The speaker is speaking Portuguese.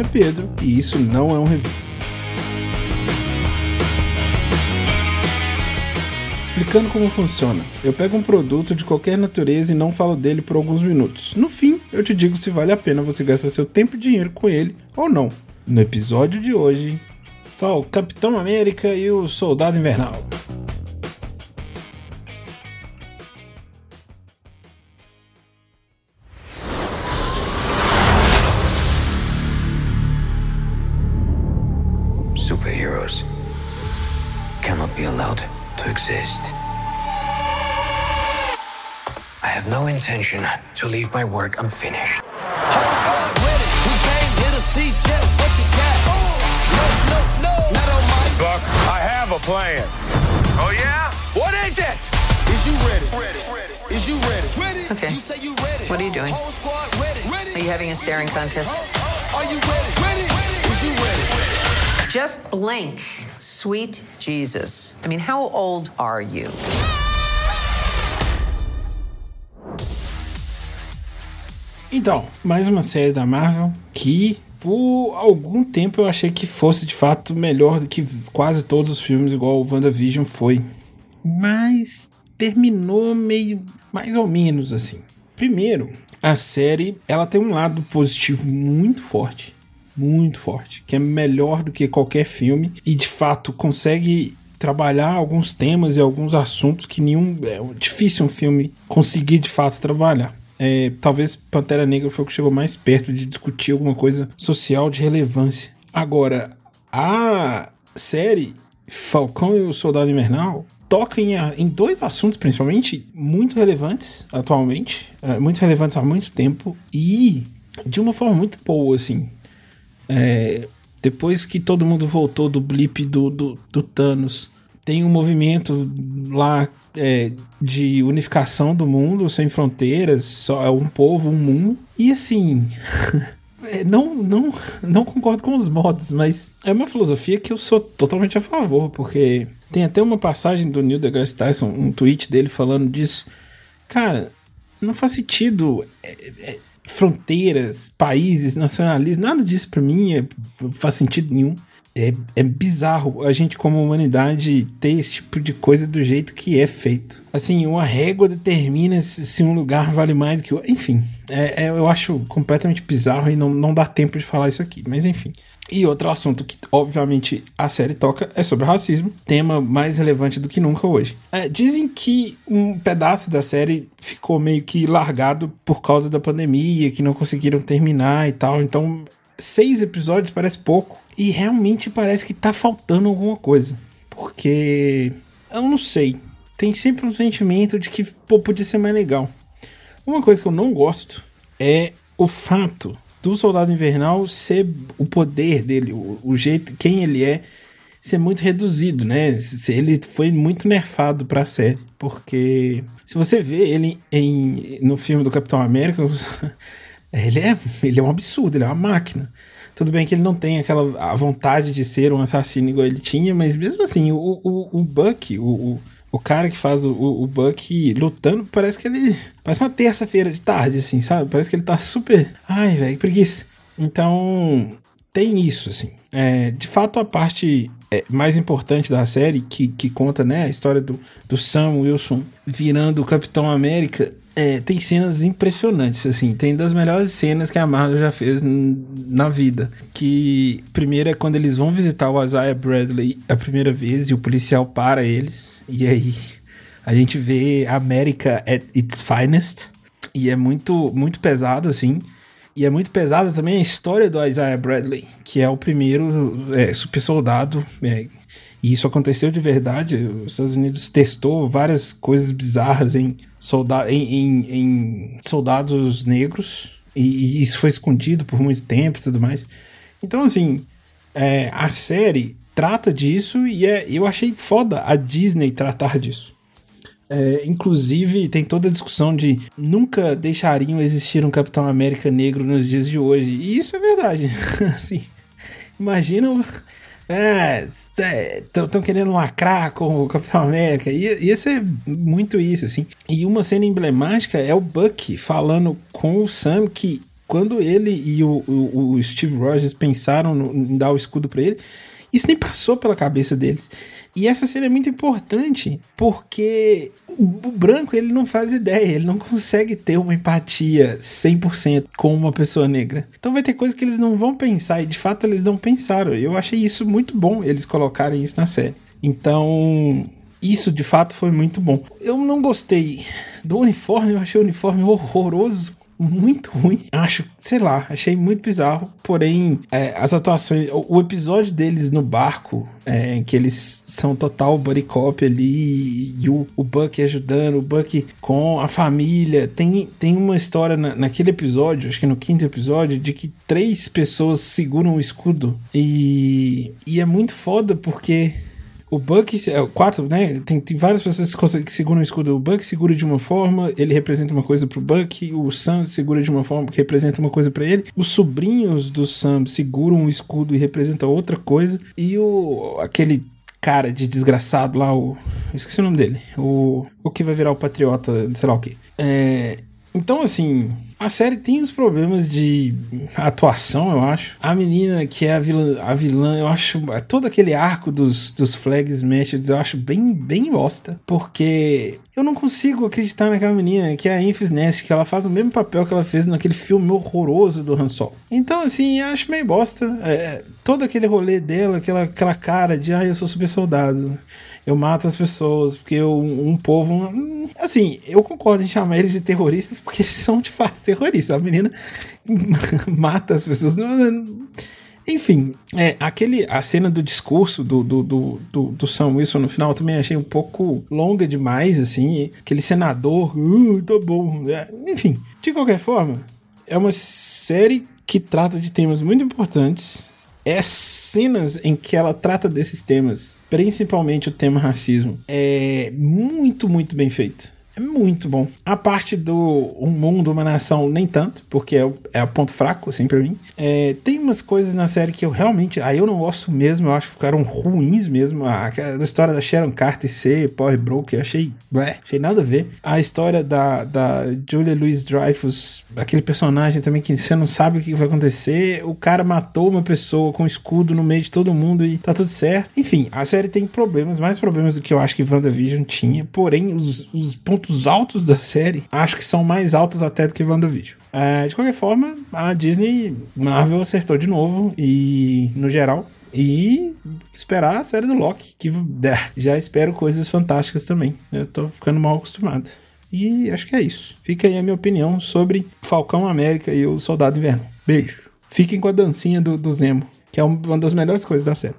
Nome é Pedro e isso não é um review. Explicando como funciona. Eu pego um produto de qualquer natureza e não falo dele por alguns minutos. No fim, eu te digo se vale a pena você gastar seu tempo e dinheiro com ele ou não. No episódio de hoje, falo Capitão América e o Soldado Invernal. I have no intention to leave my work unfinished. Buck, I have a plan. Oh, yeah? What is it? Is you ready? Ready. Is you ready? Ready. Okay. You say you ready. What are you doing? Whole squad ready. Ready. Are you having a staring contest? Are you ready? Ready. Is you ready? Just blink. Sweet Jesus. I mean, how old are you? Então, mais uma série da Marvel que por algum tempo eu achei que fosse de fato melhor do que quase todos os filmes, igual o WandaVision foi. Mas terminou meio mais ou menos assim. Primeiro, a série ela tem um lado positivo muito forte, muito forte, que é melhor do que qualquer filme e de fato consegue trabalhar alguns temas e alguns assuntos que nenhum é difícil um filme conseguir de fato trabalhar. É, talvez Pantera Negra foi o que chegou mais perto de discutir alguma coisa social de relevância. Agora, a série Falcão e o Soldado Invernal toca em, em dois assuntos, principalmente, muito relevantes atualmente, é, muito relevantes há muito tempo e de uma forma muito boa, assim. É, depois que todo mundo voltou do blip do, do, do Thanos, tem um movimento lá é, de unificação do mundo sem fronteiras, só é um povo, um mundo. E assim, é, não, não, não concordo com os modos, mas é uma filosofia que eu sou totalmente a favor, porque tem até uma passagem do Neil deGrasse Tyson, um tweet dele falando disso. Cara, não faz sentido é, é, fronteiras, países, nacionalismo, nada disso pra mim é, faz sentido nenhum. É, é bizarro a gente, como humanidade, ter esse tipo de coisa do jeito que é feito. Assim, uma régua determina se, se um lugar vale mais do que o. Enfim, é, é, eu acho completamente bizarro e não, não dá tempo de falar isso aqui, mas enfim. E outro assunto que, obviamente, a série toca é sobre racismo, tema mais relevante do que nunca hoje. É, dizem que um pedaço da série ficou meio que largado por causa da pandemia, que não conseguiram terminar e tal, então seis episódios parece pouco. E realmente parece que tá faltando alguma coisa. Porque. Eu não sei. Tem sempre um sentimento de que pô, podia ser mais legal. Uma coisa que eu não gosto é o fato do Soldado Invernal ser o poder dele, o, o jeito, quem ele é, ser muito reduzido, né? Ele foi muito nerfado pra série. Porque se você vê ele em, no filme do Capitão América, ele é, ele é um absurdo, ele é uma máquina. Tudo bem que ele não tem aquela a vontade de ser um assassino igual ele tinha, mas mesmo assim, o, o, o Buck, o, o, o cara que faz o, o, Buck lutando, parece que ele. Parece uma terça-feira de tarde, assim, sabe? Parece que ele tá super. Ai, velho, preguiça. Então, tem isso, assim. É, de fato, a parte é, mais importante da série, que, que conta né, a história do, do Sam Wilson virando o Capitão América, é, tem cenas impressionantes, assim. Tem das melhores cenas que a Marvel já fez na vida. Que primeiro é quando eles vão visitar o Isaiah Bradley a primeira vez e o policial para eles. E aí a gente vê a América at its finest. E é muito, muito pesado, assim. E é muito pesada também a história do Isaiah Bradley, que é o primeiro é, super soldado. É, e isso aconteceu de verdade. Os Estados Unidos testou várias coisas bizarras em, solda em, em, em soldados negros. E, e, isso foi escondido por muito tempo e tudo mais. Então, assim, é, a série trata disso e é, eu achei foda a Disney tratar disso. É, inclusive, tem toda a discussão de nunca deixariam existir um Capitão América negro nos dias de hoje. E isso é verdade. assim, imagina é, estão querendo lacrar com o Capitão América. Ia, ia ser muito isso, assim. E uma cena emblemática é o Buck falando com o Sam que quando ele e o, o, o Steve Rogers pensaram no, em dar o escudo para ele, isso nem passou pela cabeça deles. E essa cena é muito importante porque o, o branco ele não faz ideia, ele não consegue ter uma empatia 100% com uma pessoa negra. Então vai ter coisas que eles não vão pensar e de fato eles não pensaram. Eu achei isso muito bom eles colocarem isso na série. Então, isso de fato foi muito bom. Eu não gostei do uniforme, eu achei o uniforme horroroso muito ruim. Acho, sei lá, achei muito bizarro. Porém, é, as atuações, o, o, episódio deles no barco, é, que eles são total buddy cop ali, e o, o Buck ajudando, o Buck com a família. Tem, tem uma história na, naquele episódio, acho que no quinto episódio, de que três pessoas seguram o escudo. E, e é muito foda porque o Buck, é, quatro, né? Tem, tem várias pessoas que seguram o escudo. O Buck segura de uma forma, ele representa uma coisa pro Buck. O Sam segura de uma forma que representa uma coisa para ele. Os sobrinhos do Sam seguram o escudo e representam outra coisa. E o aquele cara de desgraçado lá, o. Esqueci o nome dele. O, o que vai virar o patriota, sei lá o que. É, então, assim, a série tem os problemas de atuação, eu acho. A menina que é a vilã, a vilã eu acho. Todo aquele arco dos, dos Flag Smashers eu acho bem, bem bosta. Porque eu não consigo acreditar naquela menina que é a Enfys Nest, que ela faz o mesmo papel que ela fez naquele filme horroroso do Han Solo. Então, assim, eu acho meio bosta. É, todo aquele rolê dela, aquela, aquela cara de, ah, eu sou super soldado eu mato as pessoas, porque eu, um povo. Assim, eu concordo em chamar eles de terroristas, porque eles são de fato terroristas. A menina mata as pessoas. Enfim, é, aquele, a cena do discurso do, do, do, do, do Sam Wilson no final também achei um pouco longa demais, assim. Aquele senador, uh, tá bom. É, enfim, de qualquer forma, é uma série que trata de temas muito importantes é cenas em que ela trata desses temas, principalmente o tema racismo, é muito, muito bem feito. É muito bom. A parte do Um Mundo, Uma Nação, nem tanto, porque é o, é o ponto fraco, assim, pra mim. É, tem umas coisas na série que eu realmente. Aí eu não gosto mesmo, eu acho que ficaram ruins mesmo. A, a história da Sharon Carter ser Power Broker, eu achei. Blé, achei nada a ver. A história da, da Julia Louis Dreyfus, aquele personagem também que você não sabe o que vai acontecer. O cara matou uma pessoa com escudo no meio de todo mundo e tá tudo certo. Enfim, a série tem problemas, mais problemas do que eu acho que WandaVision tinha. Porém, os, os pontos pontos altos da série, acho que são mais altos até do que WandaVision. É, de qualquer forma, a Disney, Marvel acertou de novo e, no geral, e esperar a série do Loki, que é, já espero coisas fantásticas também. Eu tô ficando mal acostumado. E acho que é isso. Fica aí a minha opinião sobre Falcão América e o Soldado Inverno. Beijo. Fiquem com a dancinha do, do Zemo, que é uma das melhores coisas da série.